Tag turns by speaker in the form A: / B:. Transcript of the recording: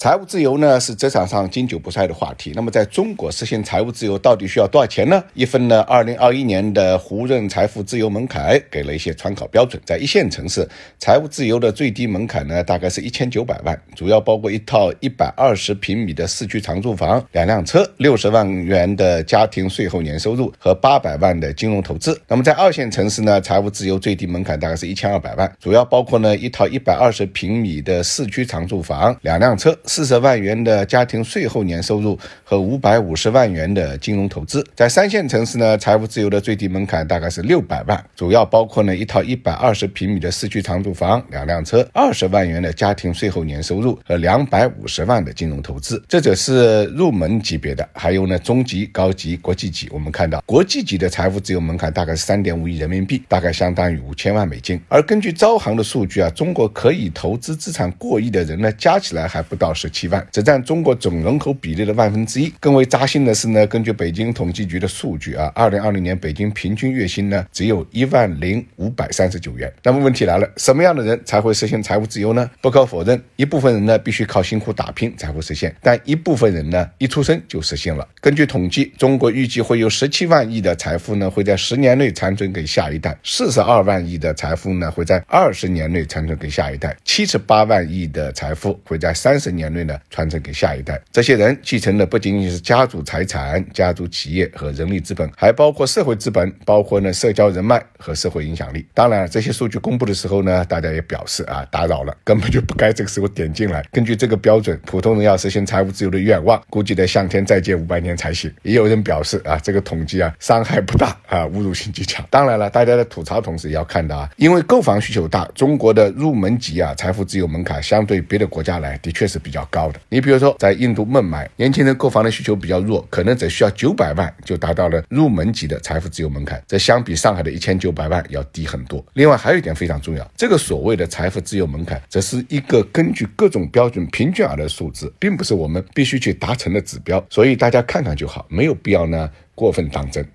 A: 财务自由呢是职场上经久不衰的话题。那么在中国实现财务自由到底需要多少钱呢？一份呢，二零二一年的胡润财富自由门槛给了一些参考标准。在一线城市，财务自由的最低门槛呢大概是一千九百万，主要包括一套一百二十平米的四驱长住房、两辆车、六十万元的家庭税后年收入和八百万的金融投资。那么在二线城市呢，财务自由最低门槛大概是一千二百万，主要包括呢一套一百二十平米的四驱长住房、两辆车。四十万元的家庭税后年收入和五百五十万元的金融投资，在三线城市呢，财务自由的最低门槛大概是六百万，主要包括呢一套一百二十平米的四驱长住房、两辆车、二十万元的家庭税后年收入和两百五十万的金融投资，这者是入门级别的，还有呢中级、高级、国际级。我们看到国际级的财富自由门槛大概是三点五亿人民币，大概相当于五千万美金。而根据招行的数据啊，中国可以投资资产过亿的人呢，加起来还不到十七万。只占中国总人口比例的万分之一。更为扎心的是呢，根据北京统计局的数据啊，二零二零年北京平均月薪呢只有一万零五百三十九元。那么问题来了，什么样的人才会实现财务自由呢？不可否认，一部分人呢必须靠辛苦打拼才会实现，但一部分人呢一出生就实现了。根据统计，中国预计会有十七万亿的财富呢会在十年内传承给下一代，四十二万亿的财富呢会在二十年内传承给下一代，七十八万亿的财富会在三十年内呢。传承给下一代，这些人继承的不仅仅是家族财产、家族企业和人力资本，还包括社会资本，包括呢社交人脉和社会影响力。当然，这些数据公布的时候呢，大家也表示啊，打扰了，根本就不该这个时候点进来。根据这个标准，普通人要实现财务自由的愿望，估计得向天再借五百年才行。也有人表示啊，这个统计啊伤害不大啊，侮辱性极强。当然了，大家的吐槽同时也要看到啊，因为购房需求大，中国的入门级啊财富自由门槛相对别的国家来的确是比较高的。你比如说，在印度孟买，年轻人购房的需求比较弱，可能只需要九百万就达到了入门级的财富自由门槛。这相比上海的一千九百万要低很多。另外还有一点非常重要，这个所谓的财富自由门槛，这是一个根据各种标准平均而的数字，并不是我们必须去达成的指标。所以大家看看就好，没有必要呢过分当真。